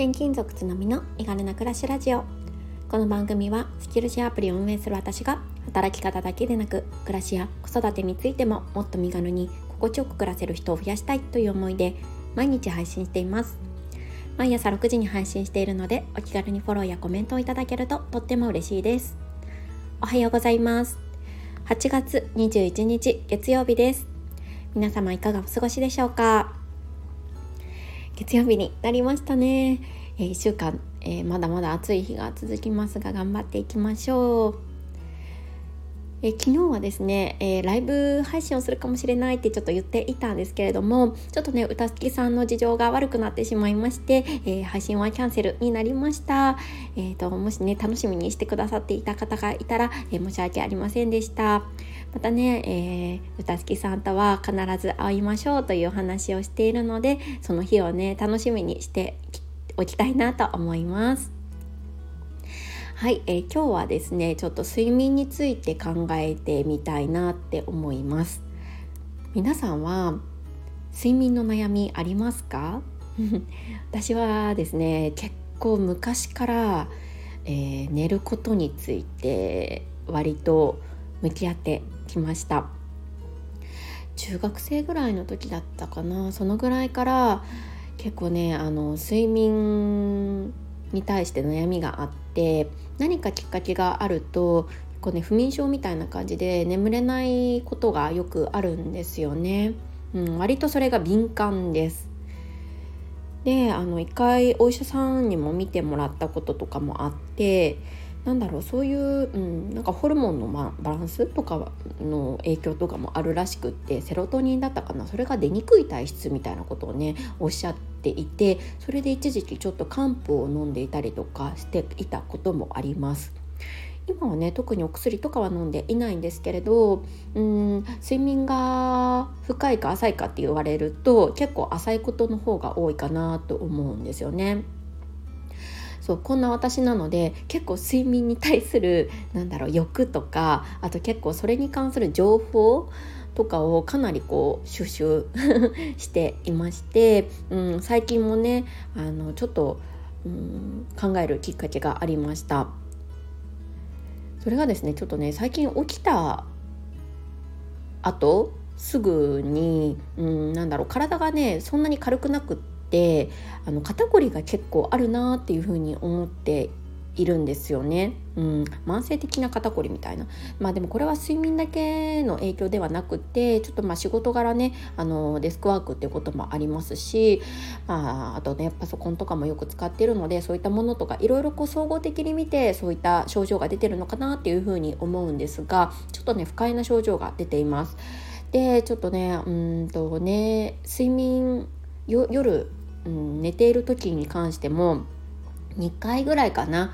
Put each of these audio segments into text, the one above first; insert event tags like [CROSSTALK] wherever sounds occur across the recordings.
転勤族つのみの身軽な暮らしラジオこの番組はスキルシェアプリを運営する私が働き方だけでなく暮らしや子育てについてももっと身軽に心地よく暮らせる人を増やしたいという思いで毎日配信しています毎朝6時に配信しているのでお気軽にフォローやコメントをいただけるととっても嬉しいですおはようございます8月21日月曜日です皆様いかがお過ごしでしょうか月曜日になりましたね、えー、1週間、えー、まだまだ暑い日が続きますが頑張っていきましょう。え昨日はですね、えー、ライブ配信をするかもしれないってちょっと言っていたんですけれどもちょっとね歌好きさんの事情が悪くなってしまいまして、えー、配信はキャンセルになりました、えーと、もしね楽しみにしてくださっていた方がいたら、え申し訳ありませんでした。またね、え歌好きさんとは必ず会いましょうという話をしているのでその日をね楽しみにしておきたいなと思います。はい、えー、今日はですねちょっと睡眠について考えてみたいなって思います。皆さんは睡眠の悩みありますか？[LAUGHS] 私はですね結構昔から、えー、寝ることについて割と向き合ってきました。中学生ぐらいの時だったかな。そのぐらいから結構ねあの睡眠に対して悩みがあって何かきっかけがあるとこう、ね、不眠症みたいな感じで眠れないことがよくあるんですよね。うん、割とそれが敏感です。であの一回お医者さんにも見てもらったこととかもあってなんだろうそういう、うん、なんかホルモンの、ま、バランスとかの影響とかもあるらしくってセロトニンだったかなそれが出にくい体質みたいなことをねおっしゃっていてそれで一時期ちょっと漢方を飲んでいたりとかしていたこともあります。今はね特にお薬とかは飲んでいないんですけれどうん睡眠が深いか浅いかって言われると結構浅いことの方が多いかなと思うんですよね。そうこんな私なので結構睡眠に対するなんだろう欲とかあと結構それに関する情報とかをかなりこう収集 [LAUGHS] していまして、うん、最近もねあのちょっと、うん、考えるきっかけがありました。それがですねちょっとね最近起きた後すぐに、うん、なんだろう体がねそんなに軽くなくってってあの肩こりが結構あるなっていうふうに思っているんですよね、うん、慢性的な肩こりみたいな。まあでもこれは睡眠だけの影響ではなくてちょっとまあ仕事柄ねあのデスクワークっていうこともありますし、まあ、あとねパソコンとかもよく使ってるのでそういったものとかいろいろこう総合的に見てそういった症状が出てるのかなっていうふうに思うんですがちょっとね不快な症状が出ています。でちょっとねうんとね睡眠夜うん、寝ている時に関しても2回ぐらいかな、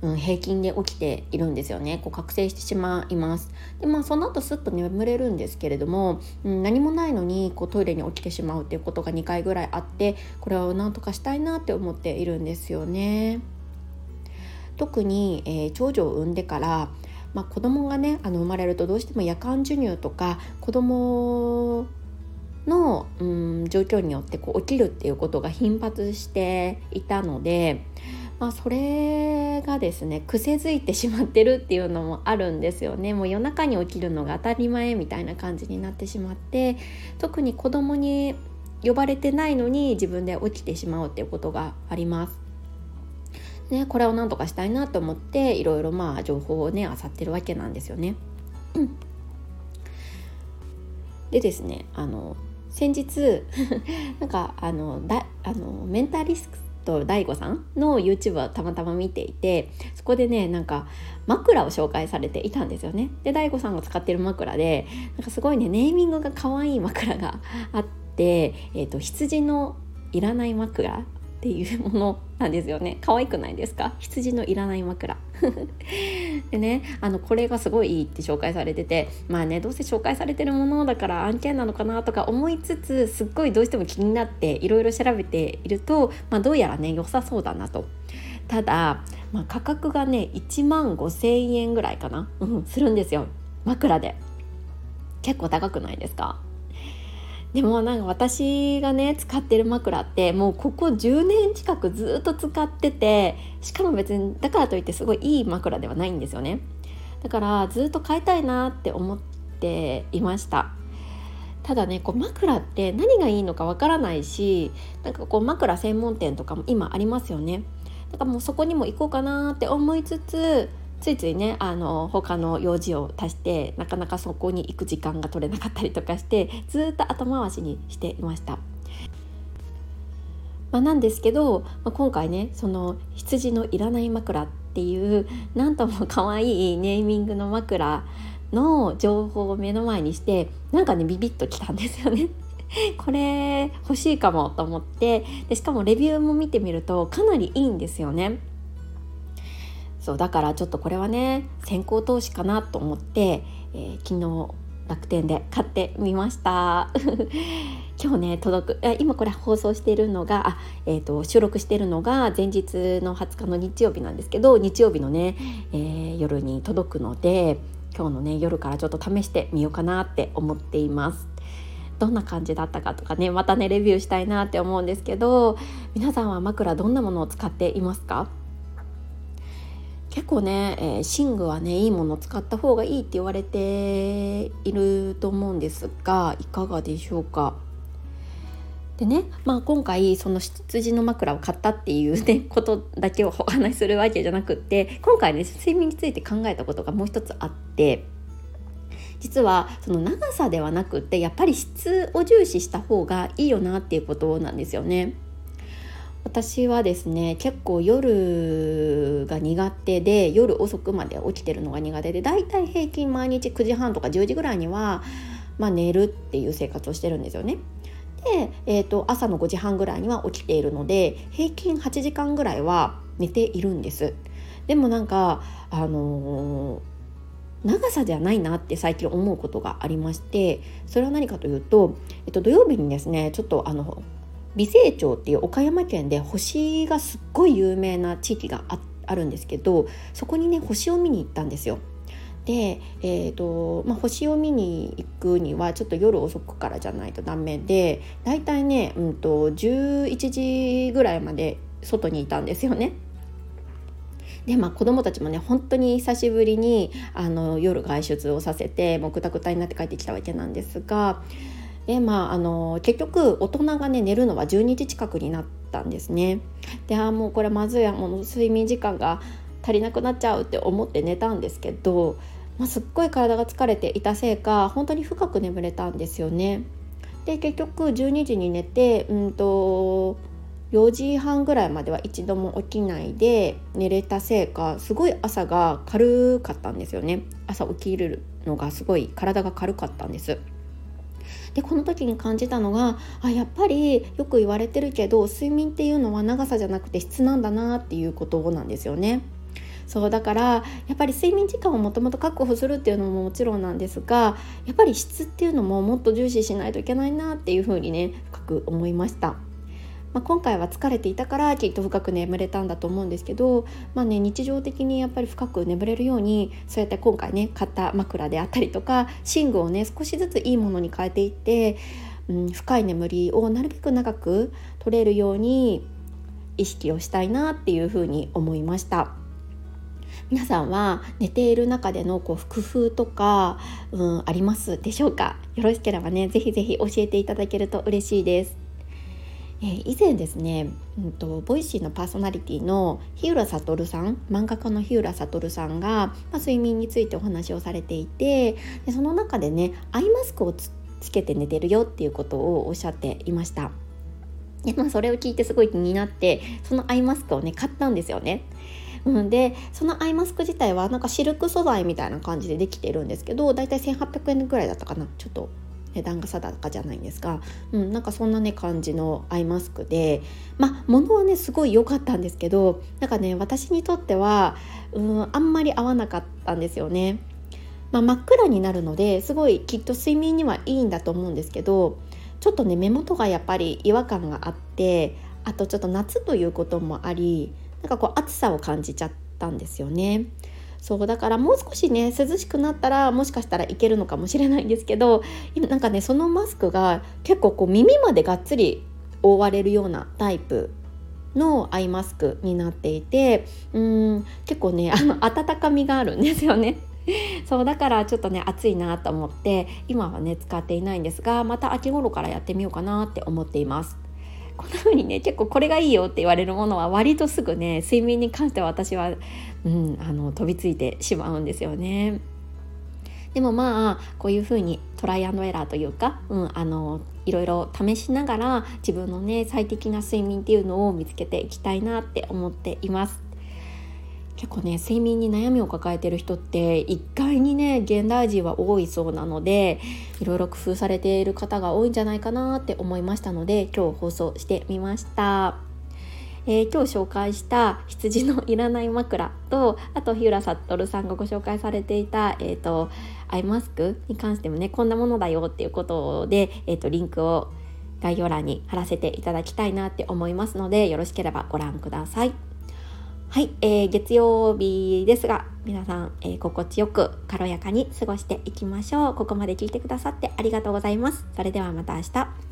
うん、平均で起きているんですよね。こう覚醒してしまいます。でまあその後すっと眠れるんですけれども、うん、何もないのにこうトイレに起きてしまうっていうことが2回ぐらいあってこれを何とかしたいなって思っているんですよね。特に、えー、長女を産んでからまあ、子供がねあの生まれるとどうしても夜間授乳とか子供の、うん、状況によってこう起きるっていうことが頻発していたので、まあ、それがですね癖づいてしまってるっていうのもあるんですよねもう夜中に起きるのが当たり前みたいな感じになってしまって特に子供に呼ばれてないのに自分で起きてしまうっていうことがあります。ね、これを何とかしたいなと思っていろいろまあ情報をね漁ってるわけなんですよね。でですねあの先日 [LAUGHS] なんかあのだあのメンタリスト DAIGO さんの YouTube をたまたま見ていてそこでねなんか枕を紹介されていたんですよね。で DAIGO さんが使ってる枕でなんかすごいねネーミングが可愛い枕があって、えーと羊のいらない枕っていうものなんですよね。[LAUGHS] 可愛くないですか？羊のいらない枕。[LAUGHS] でねあのこれがすごいいいって紹介されててまあねどうせ紹介されてるものだから案件なのかなとか思いつつすっごいどうしても気になっていろいろ調べていると、まあ、どうやらね良さそうだなと。ただ、まあ、価格がね1万5,000円ぐらいかな、うん、するんですよ。枕で。結構高くないですか？でもなんか私がね使ってる枕ってもうここ10年近くずっと使っててしかも別にだからといってすごいいい枕ではないんですよね。だからずっと買いたいなって思っていました。ただねこう枕って何がいいのかわからないしなんかこう枕専門店とかも今ありますよね。だからもうそこにも行こうかなって思いつつついついねあの他の用事を足してなかなかそこに行く時間が取れなかったりとかしてずっと後回しにしていました。まあ、なんですけど、まあ、今回ねその羊のいらない枕っていうなんとも可愛いネーミングの枕の情報を目の前にしてなんかねビビッときたんですよね。[LAUGHS] これ欲しいかもと思ってでしかもレビューも見てみるとかなりいいんですよね。そうだからちょっとこれはね先行投資かなと思って、えー、昨日楽天で買ってみました。[LAUGHS] 今日ね届く。今これ放送しているのがあ、えーと、収録しているのが前日の20日の日曜日なんですけど日曜日のね、えー、夜に届くので今日のね夜からちょっと試してみようかなって思っています。どんな感じだったかとかねまたねレビューしたいなって思うんですけど皆さんは枕どんなものを使っていますか？結構ね、えー、寝具はねいいものを使った方がいいって言われていると思うんですがいかがでしょうか？でね、まあ、今回その羊の枕を買ったっていうね [LAUGHS] ことだけをお話しするわけじゃなくって今回ね睡眠について考えたことがもう一つあって実はその長さではなくってやっぱり質を重視した方がいいよなっていうことなんですよね。私はですね結構夜が苦手で夜遅くまで起きてるのが苦手でだいたい平均毎日9時半とか10時ぐらいには、まあ、寝るっていう生活をしてるんですよね。で、えーと、朝の5時半ぐらいには起きているので平均8時間ぐらいは寝ているんです。でもなんかあのー長さじゃないなって最近思うことがありましてそれは何かというと、えっと、土曜日にですねちょっとあの美星町っていう岡山県で星がすっごい有名な地域があるんですけどそこにね星を見に行ったんですよ。で、えーとまあ、星を見に行くにはちょっと夜遅くからじゃないとダメでだいたいね、うんと、11時ぐらいまで外にいたんですよね。でまあ子供たちもね本当に久しぶりにあの夜外出をさせてもうくたくたになって帰ってきたわけなんですがでまああの結局大人がね寝るのは12時近くになったんですね。であもうこれまずいやもう睡眠時間が足りなくなっちゃうって思って寝たんですけど、まあ、すっごい体が疲れていたせいか本当に深く眠れたんですよね。で結局12時に寝てうんと4時半ぐらいまでは一度も起きないで寝れたせいかすごい朝が軽かったんですよね。朝起きるのがすごい体が軽かったんです。でこの時に感じたのがあやっぱりよく言われてるけど睡眠っていうのは長さじゃなくて質なんだなっていうことなんですよね。そうだからやっぱり睡眠時間をもともと確保するっていうのももちろんなんですがやっぱり質っていうのももっと重視しないといけないなっていうふうにね深く思いました。まあ、今回は疲れていたからきっと深く眠れたんだと思うんですけど、まあね、日常的にやっぱり深く眠れるようにそうやって今回ね買った枕であったりとか寝具をね少しずついいものに変えていって、うん、深い眠りをなるべく長く取れるように意識をしたいなっていうふうに思いました。皆さんは寝ている中でのこう工夫とか、うん、ありますでしょうか？よろしければねぜひぜひ教えていただけると嬉しいですえー、以前ですね、うんと、ボイシーのパーソナリティの日浦悟さん漫画家の日浦悟さんが、まあ、睡眠についてお話をされていてでその中でねアイマスクをつけて寝てるよっていうことをおっしゃっていました。でまあ、それを聞いてすごい気になってそのアイマスクをね買ったんですよね。うん、でそのアイマスク自体はなんかシルク素材みたいな感じでできてるんですけどだいたい1800円ぐらいだったかなちょっと値段が定かじゃないんですが、うん、なんかそんなね感じのアイマスクでまあ物はねすごい良かったんですけどなんかね私にとっては、うん、あんまり合わなかったんですよね。まあ、真っ暗になるのですごいきっと睡眠にはいいんだと思うんですけどちょっとね目元がやっぱり違和感があってあとちょっと夏ということもありなんかこう暑さを感じちゃったんですよね。そうだからもう少しね涼しくなったらもしかしたらいけるのかもしれないんですけど今なんかねそのマスクが結構こう耳までがっつり覆われるようなタイプのアイマスクになっていてうん結構ねあの温かみがあるんですよね。[LAUGHS] そうだからちょっとね暑いなと思って今はね使っていないんですがまた秋頃からやってみようかなって思っています。こんな風にね結構これがいいよって言われるものは割とすぐね睡眠に関しては私は、うん、あの飛びついてしまうんですよね。でもまあこういう風にトライアンドエラーというか、うん、あのいろいろ試しながら自分のね最適な睡眠っていうのを見つけていきたいなって思っています。結構ね睡眠に悩みを抱えてる人って一概にね現代人は多いそうなのでいろいろ工夫されている方が多いんじゃないかなって思いましたので今日放送してみました。えー、今日紹介した羊のいらない枕とあと日浦悟さんがご紹介されていた、えーと、アイマスクに関してもねこんなものだよっていうことで、えーとリンクを概要欄に貼らせていただきたいなって思いますのでよろしければご覧ください。はい、えー、月曜日ですが、皆さん、えー、心地よく軽やかに過ごしていきましょう。ここまで聞いてくださってありがとうございます。それではまた明日。